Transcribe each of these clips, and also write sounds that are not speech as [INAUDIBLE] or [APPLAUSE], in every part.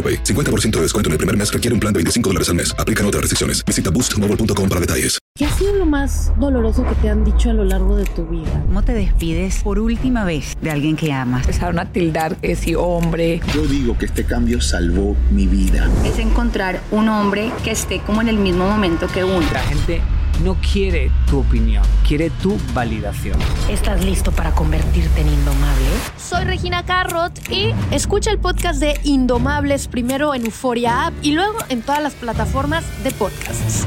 AroPay. 50% de descuento en el primer mes requiere un plan de 25 dólares al mes. Aplican otras restricciones. Visita boostmobile.com para detalles. ¿Qué ha sido lo más doloroso que te han dicho a lo largo de tu vida? ¿Cómo te despides por última vez de alguien que amas? Empezaron a tildar que si hombre. Yo digo que este cambio salvó mi vida. Es encontrar un hombre que esté como en el mismo momento que uno. La gente no quiere tu opinión, quiere tu validación. ¿Estás listo para convertirte en indomable? Soy Regina Carrot y escucha el podcast de Indomables primero en Euforia App y luego en todas las plataformas de podcasts.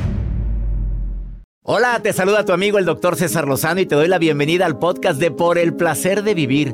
Hola, te saluda tu amigo el doctor César Lozano y te doy la bienvenida al podcast de Por el placer de vivir.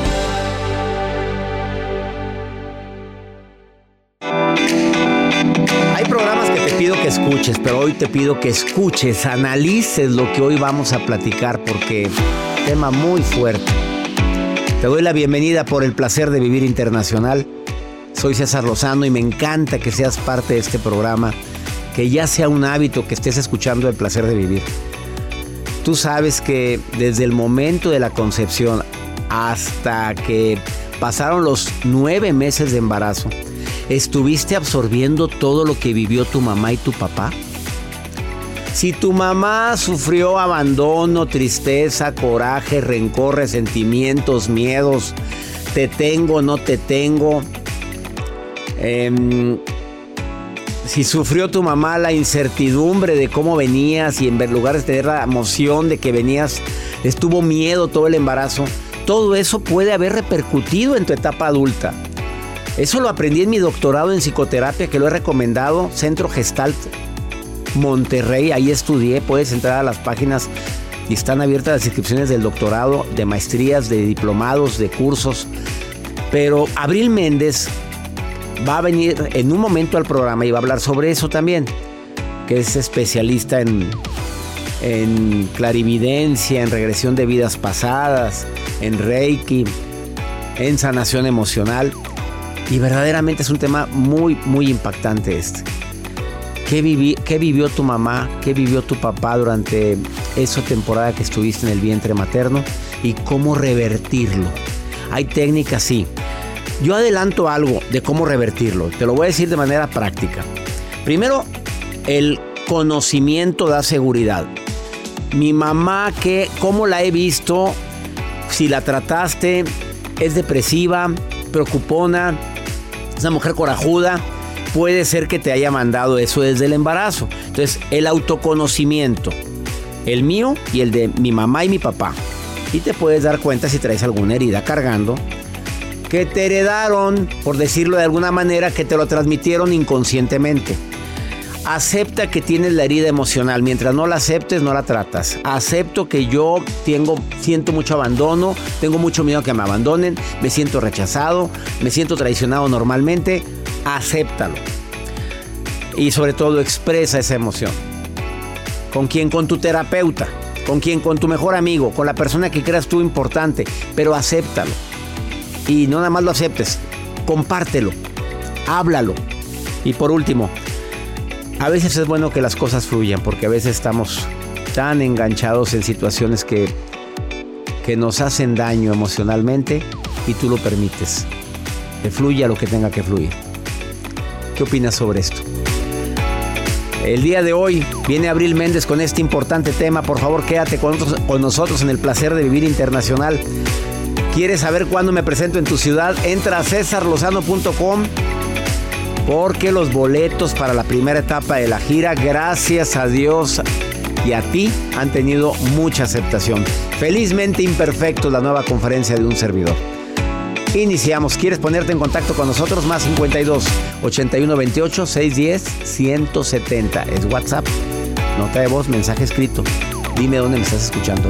Pero hoy te pido que escuches, analices lo que hoy vamos a platicar porque tema muy fuerte. Te doy la bienvenida por el placer de vivir internacional. Soy César Lozano y me encanta que seas parte de este programa, que ya sea un hábito que estés escuchando el placer de vivir. Tú sabes que desde el momento de la concepción hasta que pasaron los nueve meses de embarazo, ¿estuviste absorbiendo todo lo que vivió tu mamá y tu papá? Si tu mamá sufrió abandono, tristeza, coraje, rencor, resentimientos, miedos, te tengo, no te tengo. Eh, si sufrió tu mamá la incertidumbre de cómo venías y en lugar de tener la emoción de que venías, estuvo miedo todo el embarazo, todo eso puede haber repercutido en tu etapa adulta. Eso lo aprendí en mi doctorado en psicoterapia que lo he recomendado, Centro Gestalt Monterrey, ahí estudié, puedes entrar a las páginas y están abiertas las inscripciones del doctorado, de maestrías, de diplomados, de cursos. Pero Abril Méndez va a venir en un momento al programa y va a hablar sobre eso también, que es especialista en, en clarividencia, en regresión de vidas pasadas, en Reiki, en sanación emocional. Y verdaderamente es un tema muy, muy impactante este. ¿Qué, viví, ¿Qué, vivió tu mamá? ¿Qué vivió tu papá durante esa temporada que estuviste en el vientre materno? ¿Y cómo revertirlo? Hay técnicas, sí. Yo adelanto algo de cómo revertirlo. Te lo voy a decir de manera práctica. Primero, el conocimiento da seguridad. Mi mamá, que, ¿cómo la he visto? Si la trataste, es depresiva, preocupona, es una mujer corajuda puede ser que te haya mandado eso desde el embarazo. Entonces, el autoconocimiento, el mío y el de mi mamá y mi papá. Y te puedes dar cuenta si traes alguna herida cargando que te heredaron, por decirlo de alguna manera, que te lo transmitieron inconscientemente. Acepta que tienes la herida emocional. Mientras no la aceptes, no la tratas. Acepto que yo tengo, siento mucho abandono, tengo mucho miedo a que me abandonen, me siento rechazado, me siento traicionado normalmente acéptalo. Y sobre todo expresa esa emoción. ¿Con quién? Con tu terapeuta. ¿Con quién? Con tu mejor amigo. Con la persona que creas tú importante. Pero acéptalo. Y no nada más lo aceptes. Compártelo. Háblalo. Y por último, a veces es bueno que las cosas fluyan. Porque a veces estamos tan enganchados en situaciones que que nos hacen daño emocionalmente y tú lo permites. Que fluya lo que tenga que fluir. ¿Qué opinas sobre esto? El día de hoy viene Abril Méndez con este importante tema. Por favor, quédate con, con nosotros en el placer de vivir internacional. ¿Quieres saber cuándo me presento en tu ciudad? Entra a cesarlozano.com porque los boletos para la primera etapa de la gira, gracias a Dios y a ti, han tenido mucha aceptación. Felizmente imperfecto la nueva conferencia de un servidor. Iniciamos. ¿Quieres ponerte en contacto con nosotros? Más 52 81 28 610 170. Es WhatsApp. Nota de voz, mensaje escrito. Dime dónde me estás escuchando.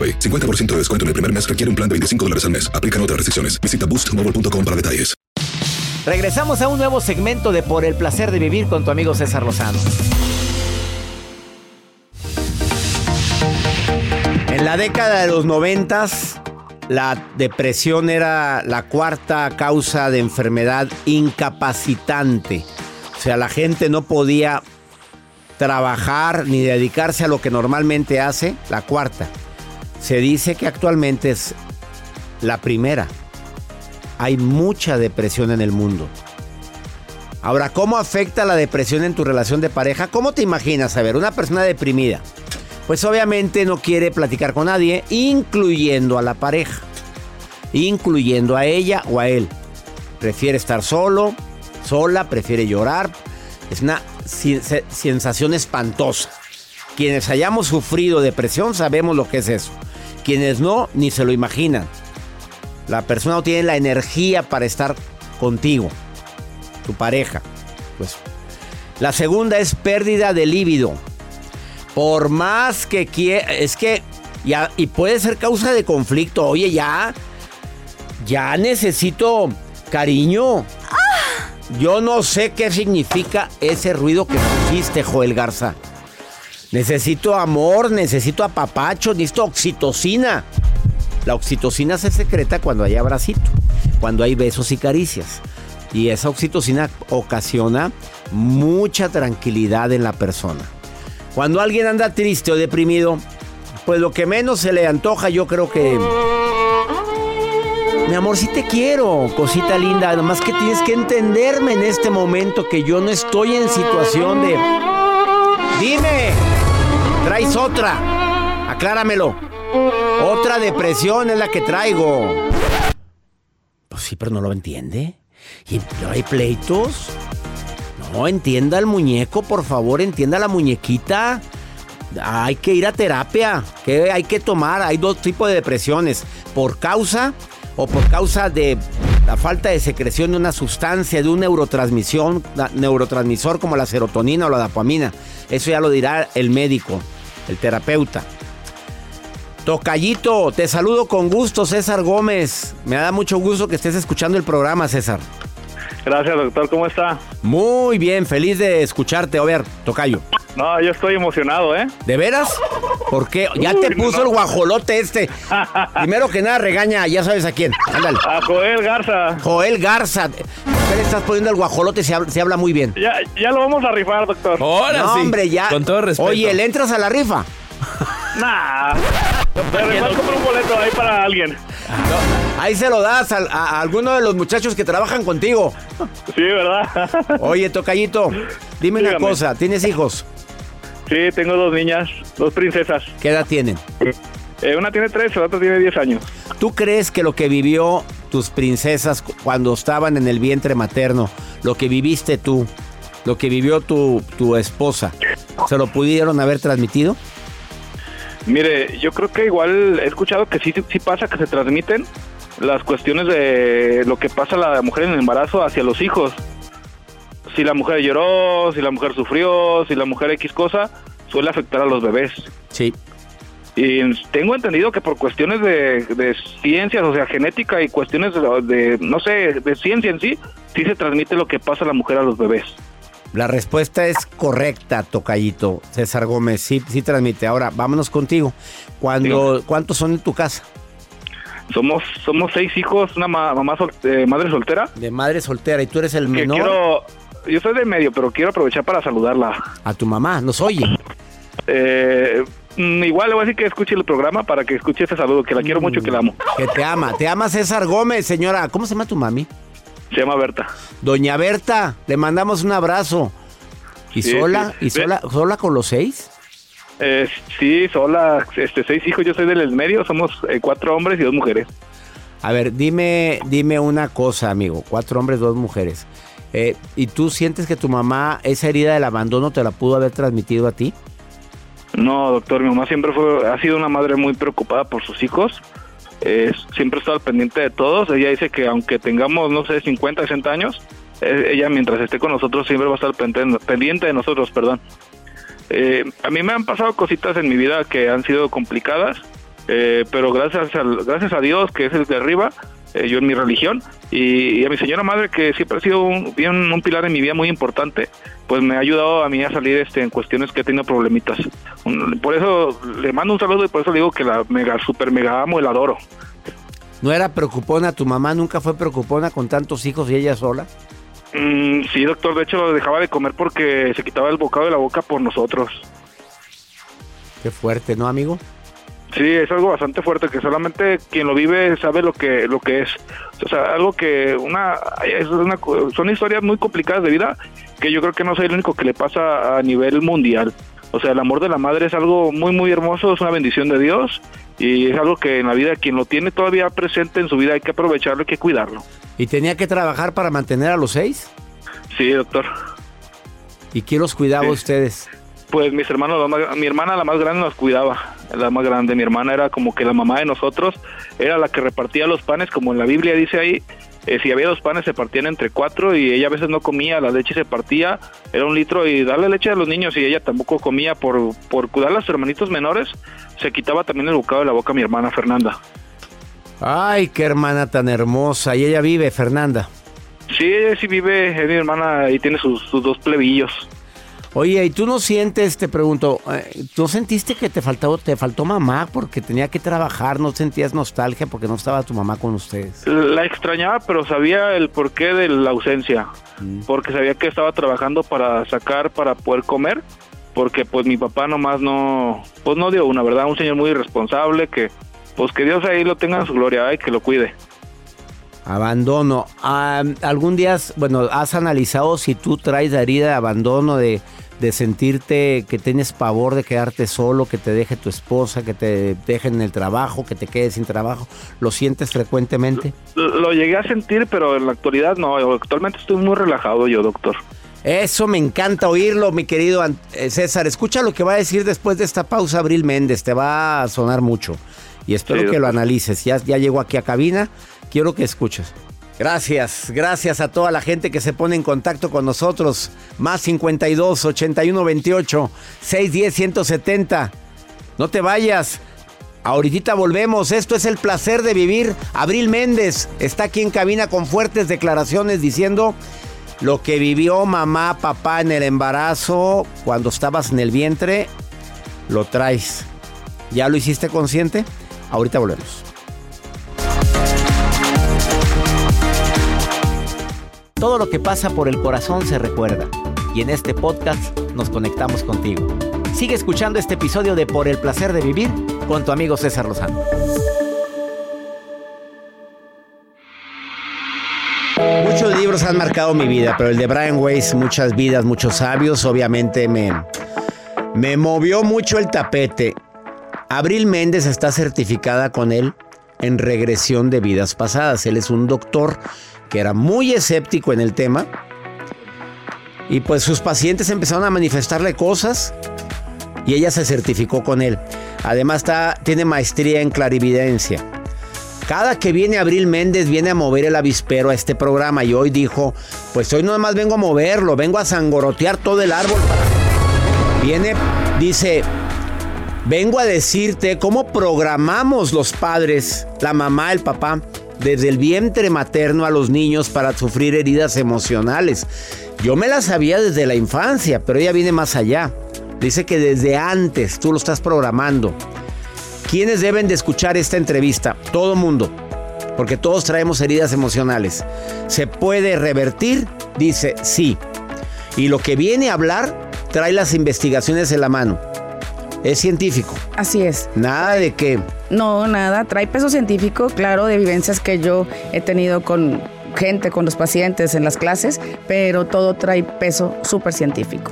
AroPay. 50% de descuento en el primer mes requiere un plan de 25 dólares al mes. Aplican otras restricciones. Visita boostmobile.com para detalles. Regresamos a un nuevo segmento de Por el placer de vivir con tu amigo César Lozano. En la década de los noventas, la depresión era la cuarta causa de enfermedad incapacitante. O sea, la gente no podía trabajar ni dedicarse a lo que normalmente hace. La cuarta. Se dice que actualmente es la primera. Hay mucha depresión en el mundo. Ahora, ¿cómo afecta la depresión en tu relación de pareja? ¿Cómo te imaginas? A ver, una persona deprimida. Pues obviamente no quiere platicar con nadie, incluyendo a la pareja. Incluyendo a ella o a él. Prefiere estar solo, sola, prefiere llorar. Es una sensación espantosa. Quienes hayamos sufrido depresión sabemos lo que es eso. Quienes no, ni se lo imaginan. La persona no tiene la energía para estar contigo, tu pareja. Pues la segunda es pérdida de líbido. Por más que quiera, es que ya y puede ser causa de conflicto. Oye, ya ya necesito cariño. Yo no sé qué significa ese ruido que pusiste, Joel Garza. Necesito amor, necesito apapacho, necesito oxitocina. La oxitocina se secreta cuando hay abracito, cuando hay besos y caricias. Y esa oxitocina ocasiona mucha tranquilidad en la persona. Cuando alguien anda triste o deprimido, pues lo que menos se le antoja, yo creo que. Mi amor, sí te quiero, cosita linda. Nomás que tienes que entenderme en este momento que yo no estoy en situación de. Dime, traes otra. Acláramelo. Otra depresión es la que traigo. Pues sí, pero no lo entiende. ¿Y hay pleitos? No, entienda al muñeco, por favor, entienda la muñequita. Hay que ir a terapia. ¿Qué hay que tomar? Hay dos tipos de depresiones. Por causa o por causa de la falta de secreción de una sustancia, de un neurotransmisión, neurotransmisor como la serotonina o la dopamina. Eso ya lo dirá el médico, el terapeuta. Tocayito, te saludo con gusto, César Gómez. Me da mucho gusto que estés escuchando el programa, César. Gracias, doctor. ¿Cómo está? Muy bien, feliz de escucharte. A ver, Tocayo. No, yo estoy emocionado, ¿eh? ¿De veras? ¿Por qué? Ya te puso el guajolote este. [LAUGHS] Primero que nada, regaña, ya sabes a quién. Ándale. A Joel Garza. Joel Garza. ¿Qué le estás poniendo el guajolote? Se habla, se habla muy bien. Ya, ya lo vamos a rifar, doctor. Ahora no, sí. hombre, ya. Con todo respeto. Oye, ¿le entras a la rifa? [LAUGHS] Nah. Pero igual compro un boleto ahí para alguien. Ahí se lo das a, a- a alguno de los muchachos que trabajan contigo. Sí, ¿verdad? [LAUGHS] Oye, Tocayito, dime una Dígame. cosa. ¿Tienes hijos? Sí, tengo dos niñas, dos princesas. ¿Qué edad tienen? Eh, una tiene 13, la otra tiene 10 años. ¿Tú crees que lo que vivió tus princesas cuando estaban en el vientre materno, lo que viviste tú, lo que vivió tu, tu esposa, ¿se lo pudieron haber transmitido? Mire, yo creo que igual he escuchado que sí, sí pasa que se transmiten las cuestiones de lo que pasa a la mujer en el embarazo hacia los hijos. Si la mujer lloró, si la mujer sufrió, si la mujer X cosa, suele afectar a los bebés. Sí. Y tengo entendido que por cuestiones de, de ciencias, o sea, genética y cuestiones de, de, no sé, de ciencia en sí, sí se transmite lo que pasa a la mujer a los bebés. La respuesta es correcta, Tocayito. César Gómez, sí, sí transmite. Ahora, vámonos contigo. Cuando, ¿Cuántos son en tu casa? Somos somos seis hijos, una ma- mamá sol- eh, madre soltera. De madre soltera, ¿y tú eres el Que menor? quiero, yo soy de medio, pero quiero aprovechar para saludarla. A tu mamá, nos oye. Eh, igual le voy a decir que escuche el programa para que escuche ese saludo, que la quiero mucho y que la amo. Que te ama. Te ama César Gómez, señora. ¿Cómo se llama tu mami? Se llama Berta. Doña Berta, le mandamos un abrazo. ¿Y Sí, sola? sí. ¿Y sola, sola con los seis? Eh, sí, sola, este, seis hijos, yo soy del medio, somos eh, cuatro hombres y dos mujeres. A ver, dime, dime una cosa, amigo. Cuatro hombres, dos mujeres. Eh, ¿Y tú sientes que tu mamá, esa herida del abandono, te la pudo haber transmitido a ti? No, doctor, mi mamá siempre fue, ha sido una madre muy preocupada por sus hijos. Siempre ha estado pendiente de todos. Ella dice que aunque tengamos, no sé, 50, 60 años, eh, ella mientras esté con nosotros siempre va a estar pendiente, pendiente de nosotros, perdón. Eh, a mí me han pasado cositas en mi vida que han sido complicadas, eh, pero gracias, al- gracias a Dios, que es el de arriba, eh, yo en mi religión, y, y a mi señora madre, que siempre ha sido un, bien- un pilar en mi vida muy importante, pues me ha ayudado a mí a salir este, en cuestiones que he tenido problemitas. Un- Por eso le mando un saludo y por eso le digo que la mega, super mega amo y la adoro. ¿No era preocupona? ¿Tu mamá nunca fue preocupona con tantos hijos y ella sola? Mm, sí, doctor, de hecho dejaba de comer porque se quitaba el bocado de la boca por nosotros. Qué fuerte, ¿no, amigo? Sí, es algo bastante fuerte que solamente quien lo vive sabe lo que lo que es. O sea, algo que una, es una son historias muy complicadas de vida que yo creo que no soy el único que le pasa a nivel mundial. O sea, el amor de la madre es algo muy muy hermoso, es una bendición de Dios y es algo que en la vida quien lo tiene todavía presente en su vida hay que aprovecharlo, hay que cuidarlo. ¿Y tenía que trabajar para mantener a los seis? Sí, doctor. ¿Y quién los cuidaba a ustedes? Pues mis hermanos, la más- mi hermana la más grande nos cuidaba, la más grande, mi hermana era como que la mamá de nosotros, era la que repartía los panes, como en la Biblia dice ahí, eh, si había dos panes se partían entre cuatro y ella a veces no comía, la leche se partía, era un litro y darle leche a los niños y ella tampoco comía por, por cuidar a sus hermanitos menores, se quitaba también el bocado de la boca a mi hermana Fernanda. Ay, qué hermana tan hermosa. Y ella vive, Fernanda. Sí, ella sí vive, es mi hermana y tiene sus, sus dos plebillos. Oye, ¿y tú no sientes, te pregunto, eh, ¿tú sentiste que te faltó, te faltó mamá porque tenía que trabajar? ¿No sentías nostalgia porque no estaba tu mamá con ustedes? La extrañaba, pero sabía el porqué de la ausencia. Porque sabía que estaba trabajando para sacar, para poder comer. Porque pues mi papá nomás no, pues no dio una, ¿verdad? Un señor muy irresponsable que, pues que Dios ahí lo tenga en su gloria y que lo cuide. Abandono. Ah, ¿Algún día, has- bueno, has analizado si tú traes la herida de abandono, de, de sentirte que tienes pavor de quedarte solo, que te deje tu esposa, que te dejen en el trabajo, que te quedes sin trabajo? ¿Lo sientes frecuentemente? Lo llegué a sentir, pero en la actualidad no. Actualmente estoy muy relajado yo, doctor. Eso me encanta oírlo, mi querido eh, César. Escucha lo que va a decir después de esta pausa Abril Méndez. Te va a sonar mucho. Y espero Sí, que lo analices. Ya, ya llegó aquí a cabina. Quiero que escuches. Gracias, gracias a toda la gente que se pone en contacto con nosotros. Más 52 81 28 610 170. No te vayas. Ahorita volvemos. Esto es el placer de vivir. Abril Méndez está aquí en cabina con fuertes declaraciones diciendo lo que vivió mamá, papá en el embarazo cuando estabas en el vientre. Lo traes. ¿Ya lo hiciste consciente? Ahorita volvemos. Todo lo que pasa por el corazón se recuerda. Y en este podcast nos conectamos contigo. Sigue escuchando este episodio de Por el placer de vivir con tu amigo César Lozano. Muchos libros han marcado mi vida, pero el de Brian Weiss, muchas vidas, muchos sabios, obviamente me, me movió mucho el tapete. Abril Méndez está certificada con él en regresión de vidas pasadas. Él es un doctor que era muy escéptico en el tema. Y pues sus pacientes empezaron a manifestarle cosas y ella se certificó con él. Además está, tiene maestría en clarividencia. Cada que viene Abril Méndez viene a mover el avispero a este programa y hoy dijo, pues hoy no más vengo a moverlo, vengo a sangorotear todo el árbol. Viene, dice, vengo a decirte cómo programamos los padres, la mamá, el papá, desde el vientre materno a los niños para sufrir heridas emocionales. Yo me las sabía desde la infancia, pero ella viene más allá. Dice que desde antes tú lo estás programando. ¿Quiénes deben de escuchar esta entrevista? Todo mundo. Porque todos traemos heridas emocionales. ¿Se puede revertir? Dice sí. Y lo que viene a hablar trae las investigaciones en la mano. Es científico. Así es. Nada de que... No, nada. Trae peso científico, claro, de vivencias que yo he tenido con gente, con los pacientes en las clases, pero todo trae peso súper científico.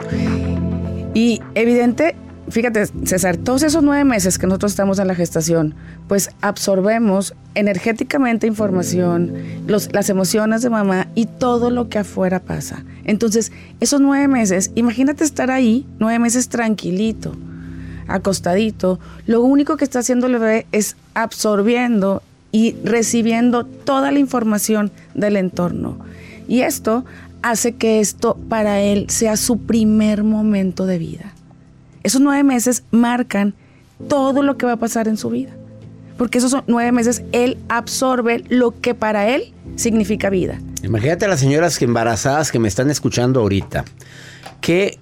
Y evidente, fíjate, César, todos esos nueve meses que nosotros estamos en la gestación, pues absorbemos energéticamente información, los, las emociones de mamá y todo lo que afuera pasa. Entonces, esos nueve meses, imagínate estar ahí, nueve meses tranquilito, acostadito, lo único que está haciendo el bebé es absorbiendo y recibiendo toda la información del entorno. Y esto hace que esto para él sea su primer momento de vida. Esos nueve meses marcan todo lo que va a pasar en su vida. Porque esos nueve meses, él absorbe lo que para él significa vida. Imagínate a las señoras embarazadas que me están escuchando ahorita. ¿Qué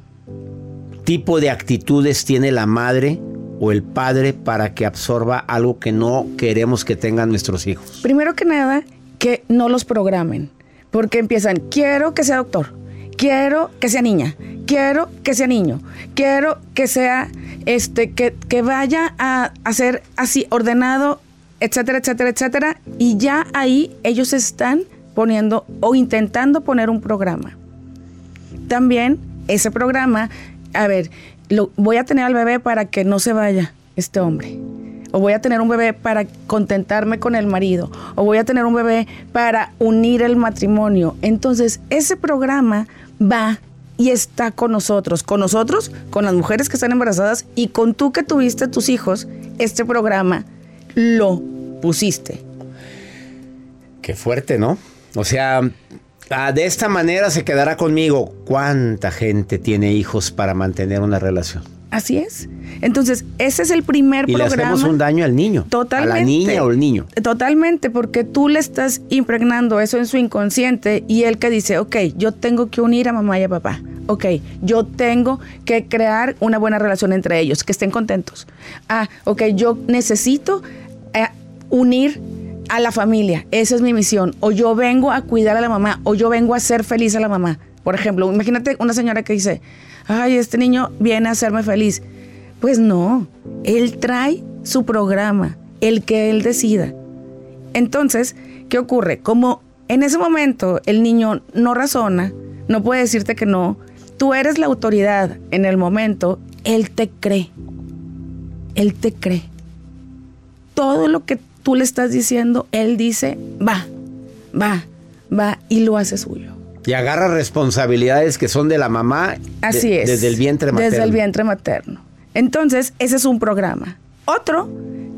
tipo de actitudes tiene la madre o el padre para que absorba algo que no queremos que tengan nuestros hijos? Primero que nada, que no los programen. Porque empiezan, quiero que sea doctor, quiero que sea niña, quiero que sea niño, quiero que sea, este, que, que vaya a, a ser así ordenado, etcétera, etcétera, etcétera. Y ya ahí ellos están poniendo o intentando poner un programa. También ese programa, a ver, voy a tener al bebé para que no se vaya este hombre. O voy a tener un bebé para contentarme con el marido. O voy a tener un bebé para unir el matrimonio. Entonces, ese programa va y está con nosotros, con nosotros, con las mujeres que están embarazadas y con tú que tuviste tus hijos, este programa lo pusiste. Qué fuerte, ¿no? O sea, ah, de esta manera se quedará conmigo. ¿Cuánta gente tiene hijos para mantener una relación? Así es. Entonces, ese es el primer y programa. le hacemos un daño al niño. Totalmente. A la niña o el niño. Totalmente, porque tú le estás impregnando eso en su inconsciente y él que dice, ok, yo tengo que unir a mamá y a papá. Ok, yo tengo que crear una buena relación entre ellos, que estén contentos. Ah, ok, yo necesito eh, unir a la familia. Esa es mi misión. O yo vengo a cuidar a la mamá, o yo vengo a ser feliz a la mamá. Por ejemplo, imagínate una señora que dice, ay, este niño viene a hacerme feliz. Pues no, él trae su programa, el que él decida. Entonces, ¿qué ocurre? Como en ese momento el niño no razona, no puede decirte que no, tú eres la autoridad en el momento, él te cree. Él te cree. Todo lo que tú le estás diciendo, él dice, va, va, va, y lo hace suyo. Y agarra responsabilidades que son de la mamá. Así de- es. Desde el vientre materno. Desde el vientre materno. Entonces, ese es un programa. Otro,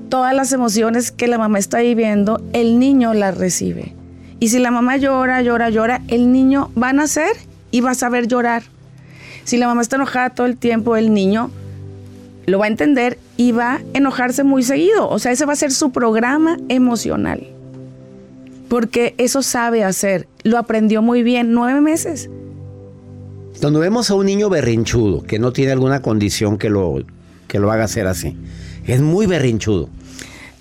todas las emociones que la mamá está viviendo, el niño las recibe. Y si la mamá llora, llora, llora, el niño va a nacer y va a saber llorar. Si la mamá está enojada todo el tiempo, el niño lo va a entender y va a enojarse muy seguido. O sea, ese va a ser su programa emocional. Porque eso sabe hacer. Lo aprendió muy bien, nueve meses. Cuando vemos a un niño berrinchudo que no tiene alguna condición que lo, que lo haga hacer así, es muy berrinchudo.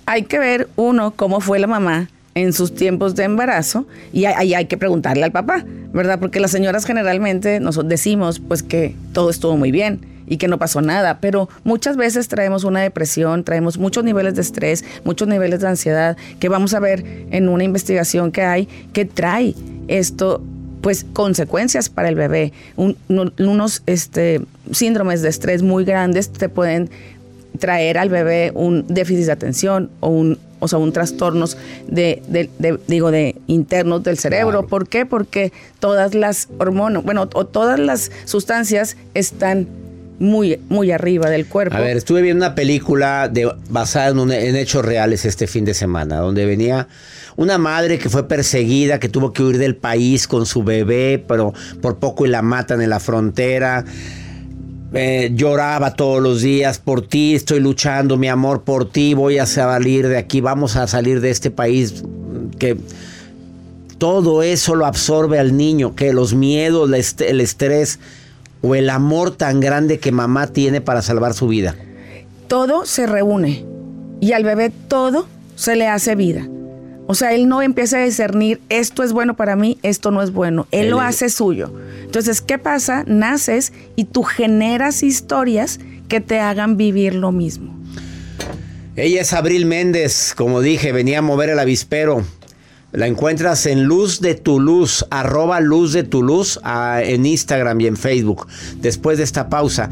hay que ver uno cómo fue la mamá en sus tiempos de embarazo y ahí hay que preguntarle al papá, ¿verdad? Porque las señoras generalmente nos decimos pues que todo estuvo muy bien y que no pasó nada, pero muchas veces traemos una depresión, traemos muchos niveles de estrés, muchos niveles de ansiedad, que vamos a ver en una investigación que hay que trae esto pues consecuencias para el bebé, Un- uno- unos este, síndromes de estrés muy grandes te pueden traer al bebé un déficit de atención o un o sea, un trastornos de, de- de- digo, de internos del cerebro. ¿Por qué? Porque todas las hormonas, bueno, o todas las sustancias están muy, muy arriba del cuerpo. A ver, estuve viendo una película basada en, hechos reales este fin de semana, donde venía una madre que fue perseguida, que tuvo que huir del país con su bebé, pero por poco la matan en la frontera. Eh, lloraba todos los días por ti, estoy luchando, mi amor, por ti, voy a salir de aquí, vamos a salir de este país que todo eso lo absorbe al niño, que los miedos, el estrés o el amor tan grande que mamá tiene para salvar su vida. todo se reúne y al bebé todo se le hace vida. O sea, él no empieza a discernir esto es bueno para mí, esto no es bueno. Él, Él lo hace suyo. Entonces, ¿qué pasa? Naces y tú generas historias que te hagan vivir lo mismo. Ella es Abril Méndez, como dije, venía a mover el avispero. La encuentras en Luz de tu Luz, arroba Luz de tu Luz, en Instagram y en Facebook. Después de esta pausa,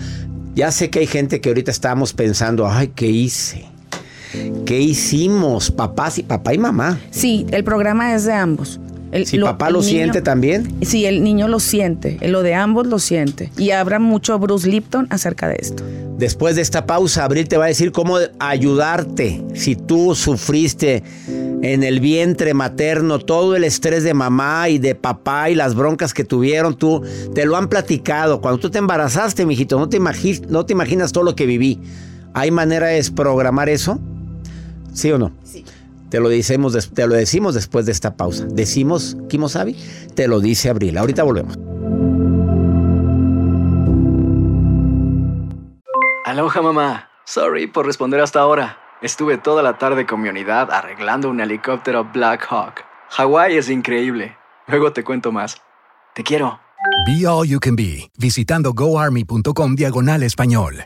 ya sé que hay gente que ahorita estábamos pensando, ay, ¿qué hice? ¿Qué hicimos? Papás y papá y mamá. Sí, el programa es de ambos. El- Si papá lo el siente también. Sí, el niño lo siente, lo de ambos lo siente. Y habrá mucho Bruce Lipton acerca de esto. Después de esta pausa, Abril te va a decir cómo ayudarte si tú sufriste en el vientre materno todo el estrés de mamá y de papá y las broncas que tuvieron, tú te lo han platicado. Cuando tú te embarazaste, mijito, no te, imagi- no te imaginas todo lo que viví. ¿Hay manera de desprogramar eso? ¿Sí o no? Sí. Te lo, decimos, te lo decimos después de esta pausa. Decimos, Kimosabi, te lo dice Abril. Ahorita volvemos. Aloha mamá. Sorry por responder hasta ahora. Estuve toda la tarde con mi unidad arreglando un helicóptero Black Hawk. Hawái es increíble. Luego te cuento más. Te quiero. Be All You Can Be, visitando goarmy.com diagonal español.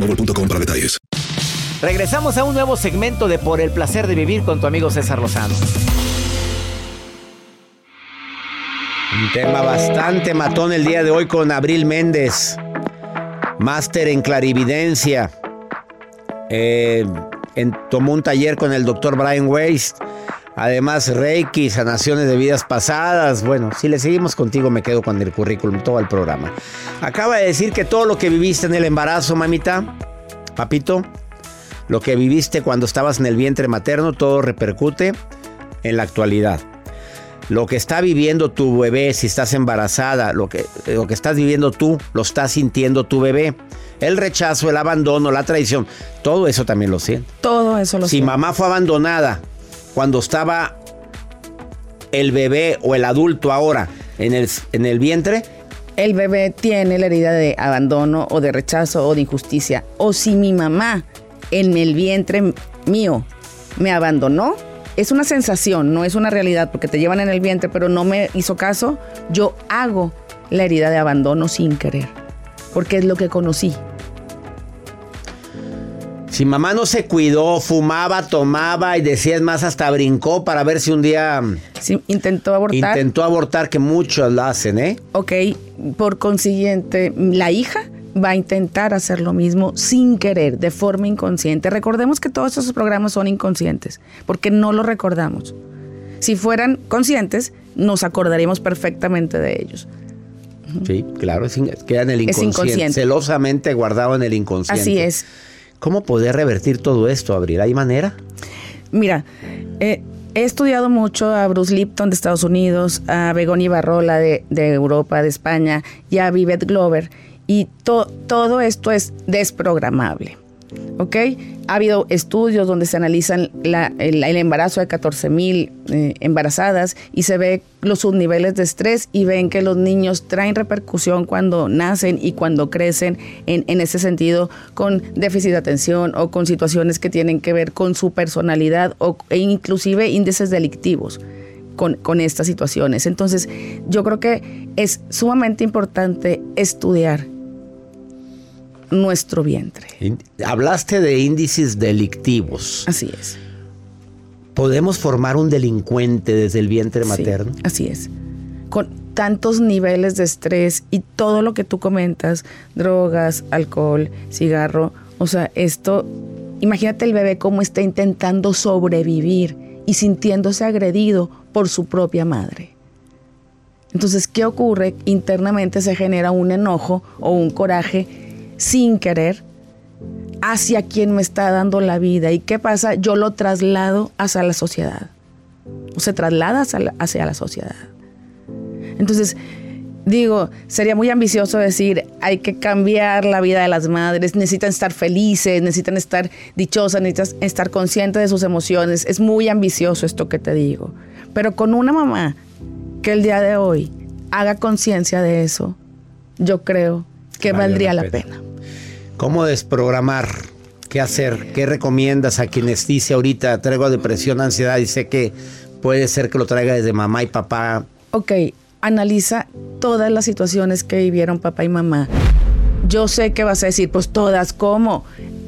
boostmobile.com para detalles. Regresamos a un nuevo segmento de Por el placer de vivir con tu amigo César Lozano. Un tema bastante matón el día de hoy con Abril Méndez, máster en clarividencia. Eh, en- tomó un taller con el doctor Brian Weiss. Además, Reiki, sanaciones de vidas pasadas. Bueno, si le seguimos contigo, me quedo con el currículum, todo el programa. Acaba de decir que todo lo que viviste en el embarazo, mamita, papito, lo que viviste cuando estabas en el vientre materno, todo repercute en la actualidad. Lo que está viviendo tu bebé, si estás embarazada, lo que, lo que estás viviendo tú, lo está sintiendo tu bebé. El rechazo, el abandono, la traición, todo eso también lo siente. Todo eso lo Si siente. mamá fue abandonada cuando estaba el bebé o el adulto ahora en el, en el vientre, el bebé tiene la herida de abandono o de rechazo o de injusticia. O si mi mamá en el vientre mío me abandonó, es una sensación, no es una realidad, porque te llevan en el vientre, pero no me hizo caso, yo hago la herida de abandono sin querer, porque es lo que conocí. Si mamá no se cuidó, fumaba, tomaba y decías más, hasta brincó para ver si un día Sí, intentó abortar. intentó abortar, que muchos lo hacen, ¿eh? Ok, por consiguiente, la hija va a intentar hacer lo mismo sin querer, de forma inconsciente. Recordemos que todos esos programas son inconscientes, porque no los recordamos. Si fueran conscientes, nos acordaríamos perfectamente de ellos. Sí, claro, es queda en el Es inconsciente, inconsciente. celosamente guardado en el inconsciente. Así es. ¿Cómo poder revertir todo esto, Abril? ¿Hay manera? Mira, eh, he estudiado mucho a Bruce Lipton de Estados Unidos, a Begonia Barrola de, de Europa, de España, y a Vivette Glover, y to- todo esto es desprogramable. ¿Ok? Ha habido estudios donde se analizan el embarazo de 14 mil eh, embarazadas y se ve los subniveles de estrés y ven que los niños traen repercusión cuando nacen y cuando crecen en, en ese sentido con déficit de atención o con situaciones que tienen que ver con su personalidad o, e inclusive índices delictivos. Con, con estas situaciones. Entonces, yo creo que es sumamente importante estudiar nuestro vientre. Hablaste de índices delictivos. Así es. ¿Podemos formar un delincuente desde el vientre Sí, materno? así es. Con tantos niveles de estrés y todo lo que tú comentas, drogas, alcohol, cigarro, o sea, esto, imagínate el bebé cómo está intentando sobrevivir y sintiéndose agredido por su propia madre. Entonces, ¿qué ocurre? Internamente se genera un enojo o un coraje sin querer hacia quien me está dando la vida. ¿Y qué pasa? Yo lo traslado hacia la sociedad. O se traslada hacia la, hacia la sociedad. Entonces, digo, sería muy ambicioso decir, hay que cambiar la vida de las madres, necesitan estar felices, necesitan estar dichosas, necesitan estar conscientes de sus emociones. Es muy ambicioso esto que te digo. Pero con una mamá que el día de hoy haga conciencia de eso, yo creo que Vale valdría la pena. ¿Cómo desprogramar? ¿Qué hacer? ¿Qué recomiendas a quienes dice ahorita traigo depresión, ansiedad y sé que puede ser que lo traiga desde mamá y papá? Ok, analiza todas las situaciones que vivieron papá y mamá. Yo sé que vas a decir, pues todas, ¿cómo?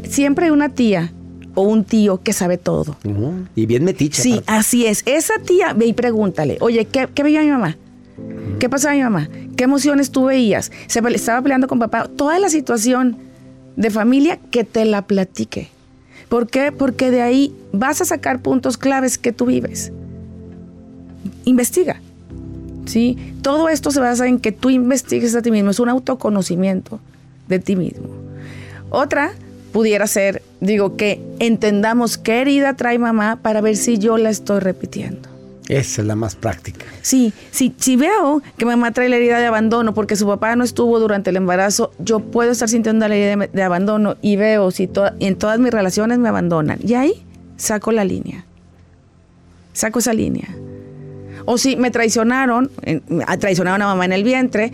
Siempre hay una tía o un tío que sabe todo. Y bien metiche. Sí, aparte. así es. Esa tía, ve y pregúntale, oye, ¿qué, qué veía mi mamá? ¿Qué pasaba mi mamá? ¿Qué emociones tú veías? Se estaba peleando con papá. Toda la situación de familia que te la platique. ¿Por qué? Porque de ahí vas a sacar puntos claves que tú vives. Investiga. ¿sí? Todo esto se basa en que tú investigues a ti mismo, es un autoconocimiento de ti mismo. Otra pudiera ser, digo, que entendamos qué herida trae mamá para ver si yo la estoy repitiendo. Esa es la más práctica. Sí, sí, si veo que mamá trae la herida de abandono porque su papá no estuvo durante el embarazo, yo puedo estar sintiendo la herida de, de abandono y veo si to- en todas mis relaciones me abandonan. Y ahí saco la línea. Saco esa línea. O si me traicionaron, en- a- traicionaron a mamá en el vientre,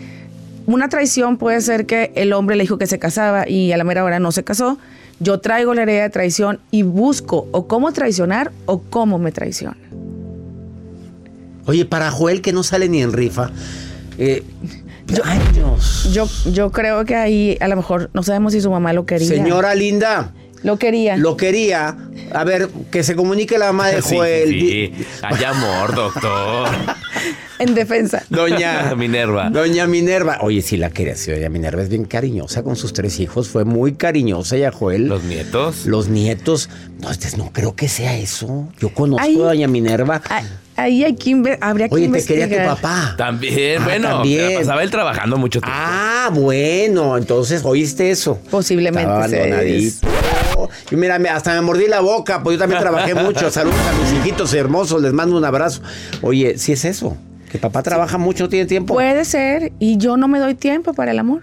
una traición puede ser que el hombre le dijo que se casaba y a la mera hora no se casó. Yo traigo la herida de traición y busco o cómo traicionar o cómo me traicionan. Oye, para Joel que no sale ni en rifa. eh, [LAUGHS] años. Yo, yo creo que ahí a lo mejor no sabemos si su mamá lo quería. Señora linda. Lo quería. Lo quería. A ver, que se comunique la mamá de [LAUGHS] Sí, Joel. sí, hay amor, doctor. [LAUGHS] En defensa. [LAUGHS] Doña Minerva. Doña Minerva. Oye, sí la quería, sí, doña Minerva es bien cariñosa con sus tres hijos. Fue muy cariñosa ella, Joel. ¿Los nietos? Los nietos. No, este, no creo que sea eso. Yo conozco Ahí- a doña Minerva. Ah, Ahí hay que habría que Oye, te quería tu papá. También, Ah, bueno, también. pasaba él trabajando mucho tiempo. Ah, bueno, entonces oíste eso. Posiblemente abandonadito. Y mira, me- hasta me mordí la boca, pues yo también trabajé mucho. [LAUGHS] Saludos a mis hijitos hermosos, les mando un abrazo. Oye, si es eso, que papá trabaja mucho, no tiene tiempo. Puede ser, y yo no me doy tiempo para el amor.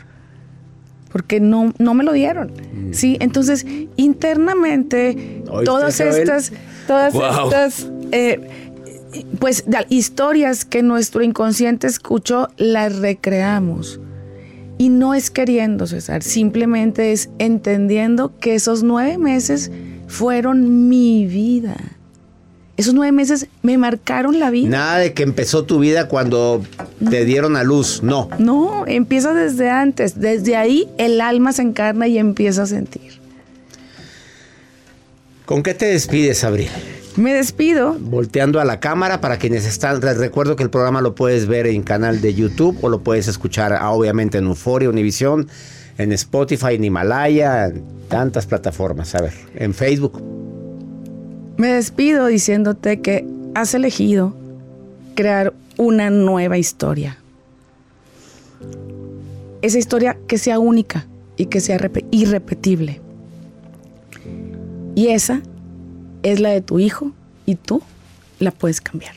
Porque no, no me lo dieron. Sí, entonces, internamente, ¿Oíste, todas estas, todas Wow. estas, eh, pues, historias que nuestro inconsciente escuchó, las recreamos. Y no es queriendo, César, simplemente es entendiendo que esos nueve meses fueron mi vida. Esos nueve meses me marcaron la vida. Nada de que empezó tu vida cuando te dieron a luz, no. No, empieza desde antes. Desde ahí el alma se encarna y empieza a sentir. ¿Con qué te despides, Abril? Me despido. Volteando a la cámara para quienes están. Les recuerdo que el programa lo puedes ver en canal de YouTube o lo puedes escuchar ah, obviamente en Euforia, Univisión, en Spotify, en Himalaya, en tantas plataformas. A ver, en Facebook. Me despido diciéndote que has elegido crear una nueva historia. Esa historia que sea única y que sea repe- irrepetible. Y esa es la de tu hijo y tú la puedes cambiar.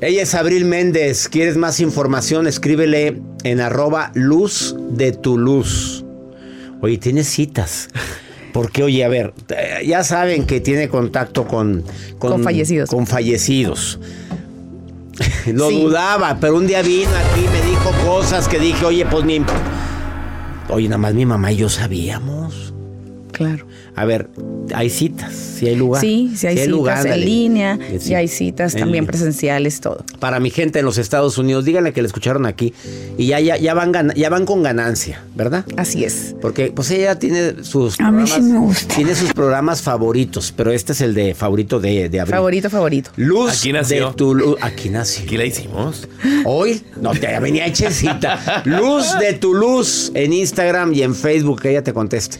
Ella es Abril Méndez. ¿Quieres más información? Escríbele en arroba luz de tu luz. Oye, tienes citas. Porque, oye, a ver, eh, ya saben que tiene contacto con... Con fallecidos. Con fallecidos. [LAUGHS] Lo Sí. dudaba, pero un día vino aquí y me dijo cosas que dije, oye, pues mi... Oye, nada más mi mamá y yo sabíamos. Claro. A ver, hay citas, si hay lugar. Sí, si hay citas lugar, en línea, sí. si hay citas En también línea. presenciales, todo. Para mi gente en los Estados Unidos, díganle que le escucharon aquí y ya, ya, ya, van, gana- ya van con ganancia, ¿verdad? Así es. Porque pues ella tiene sus A mí programas, sí me gusta. tiene sus programas favoritos, pero este es el de favorito de, de abril. Favorito, favorito. Luz Aquí nació. de tu lu- aquí nació. Aquí la hicimos. Hoy no te venía hechecita. Luz de tu luz en Instagram y en Facebook que ella te conteste.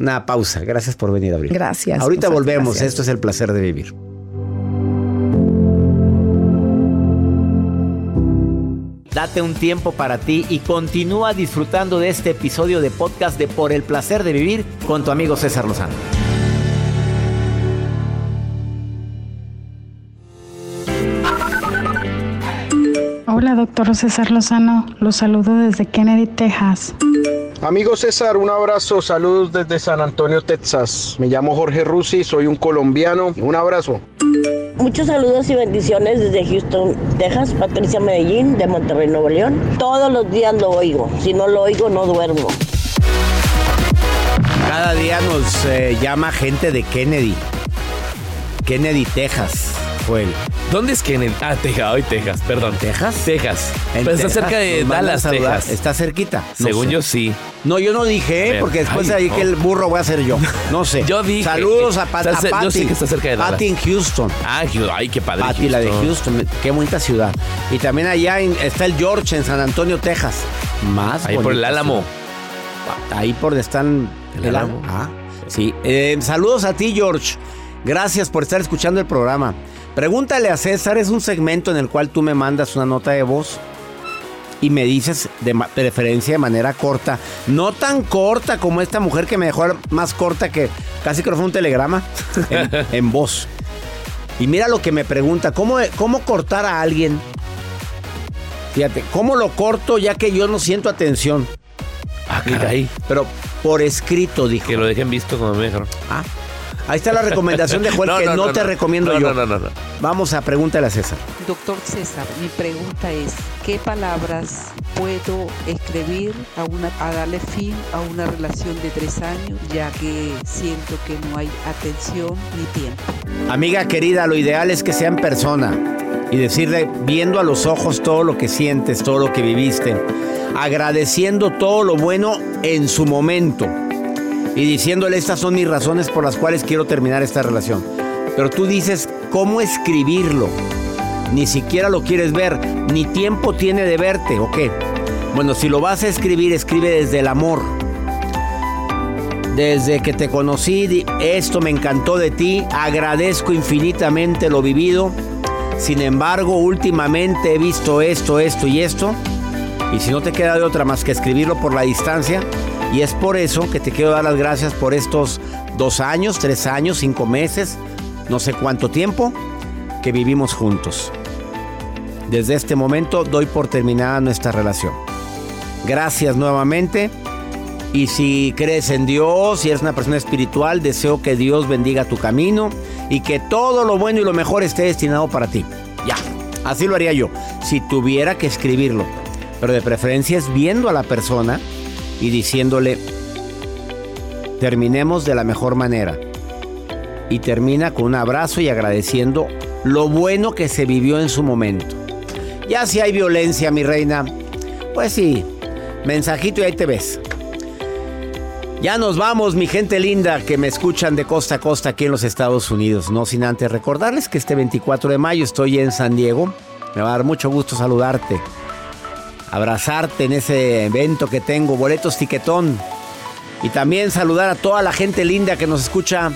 Una pausa. Gracias por venir, Abril. Gracias, Ahorita José, volvemos. gracias. Esto es el placer de vivir. Date un tiempo para ti y continúa disfrutando de este episodio de podcast de Por el placer de vivir con tu amigo César Lozano. Hola, doctor César Lozano. Los saludo desde Kennedy, Texas. Amigo César, un abrazo, saludos desde San Antonio, Texas. Me llamo Jorge Rusi, soy un colombiano. Un abrazo. Muchos saludos y bendiciones desde Houston, Texas. Patricia Medellín, de Monterrey, Nuevo León. Todos los días lo oigo. Si no lo oigo, no duermo. Cada día nos eh, llama gente de Kennedy. Kennedy, Texas. Fue el. ¿Dónde es Kennedy? Ah, Texas, hoy Texas, perdón. ¿Texas? Texas. En Pero está cerca de Dallas. Texas. Está cerquita. No Según sé. yo sí. No, yo no dije, ¿eh? Porque después ahí no. que el burro voy a ser yo. No sé. [LAUGHS] Yo dije Saludos que a, Pat, está a yo Patty. sé que está cerca de Dallas. Patty en Houston. Ah, Houston. ay, qué padre. Patty, la de Houston. Qué bonita ciudad. Y también allá en- está el George en San Antonio, Texas. Más Ahí por el Álamo. ciudad. Ahí por donde están El Álamo. Ah, sí. Eh, saludos a ti, George. Gracias por estar escuchando el programa. Pregúntale a César, es un segmento en el cual tú me mandas una nota de voz y me dices de preferencia de manera corta. No tan corta como esta mujer que me dejó más corta que casi que fue un telegrama [LAUGHS] en, en voz. Y mira lo que me pregunta, ¿cómo, ¿cómo cortar a alguien? Fíjate, ¿cómo lo corto ya que yo no siento atención? Ah, caray. Pero por escrito, dijo. Que lo dejen visto como me dijeron. Ah, ahí está la recomendación de Joel [LAUGHS] que no, te recomiendo no, yo. No, no, no, no. Vamos a pregúntale a César. Doctor César, mi pregunta es, ¿qué palabras puedo escribir a, una, a darle fin a una relación de tres años, ya que siento que no hay atención ni tiempo? Amiga querida, lo ideal es que sea en persona y decirle, viendo a los ojos todo lo que sientes, todo lo que viviste, agradeciendo todo lo bueno en su momento y diciéndole, estas son mis razones por las cuales quiero terminar esta relación. Pero tú dices, ¿cómo escribirlo? Ni siquiera lo quieres ver, ni tiempo tiene de verte, ¿o qué? Bueno, si lo vas a escribir, escribe desde el amor. Desde que te conocí, esto me encantó de ti, agradezco infinitamente lo vivido. Sin embargo, últimamente he visto esto, esto y esto. Y si no te queda de otra más que escribirlo por la distancia, y es por eso que te quiero dar las gracias por estos dos años, tres años, cinco meses, no sé cuánto tiempo que vivimos juntos. Desde este momento doy por terminada nuestra relación. Gracias nuevamente. Y si crees en Dios, si eres una persona espiritual, deseo que Dios bendiga tu camino y que todo lo bueno y lo mejor esté destinado para ti. Ya, así lo haría yo, si tuviera que escribirlo. Pero de preferencia es viendo a la persona y diciéndole, terminemos de la mejor manera. Y termina con un abrazo y agradeciendo lo bueno que se vivió en su momento. Ya si hay violencia, mi reina, pues sí, mensajito y ahí te ves. Ya nos vamos, mi gente linda que me escuchan de costa a costa aquí en los Estados Unidos. No sin antes recordarles que este 24 de mayo estoy en San Diego. Me va a dar mucho gusto saludarte, abrazarte en ese evento que tengo, boletos tiquetón. Y también saludar a toda la gente linda que nos escucha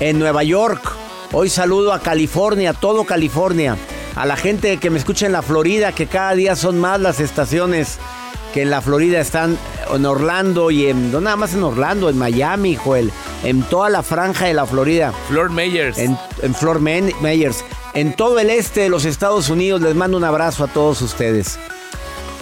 en Nueva York. Hoy saludo a California, todo California. A la gente que me escucha en la Florida, que cada día son más las estaciones que en la Florida están en Orlando y en, no nada más en Orlando, en Miami, Joel, en toda la franja de la Florida. Flor Mayers. En, en Flor Mayers. En todo el este de los Estados Unidos les mando un abrazo a todos ustedes.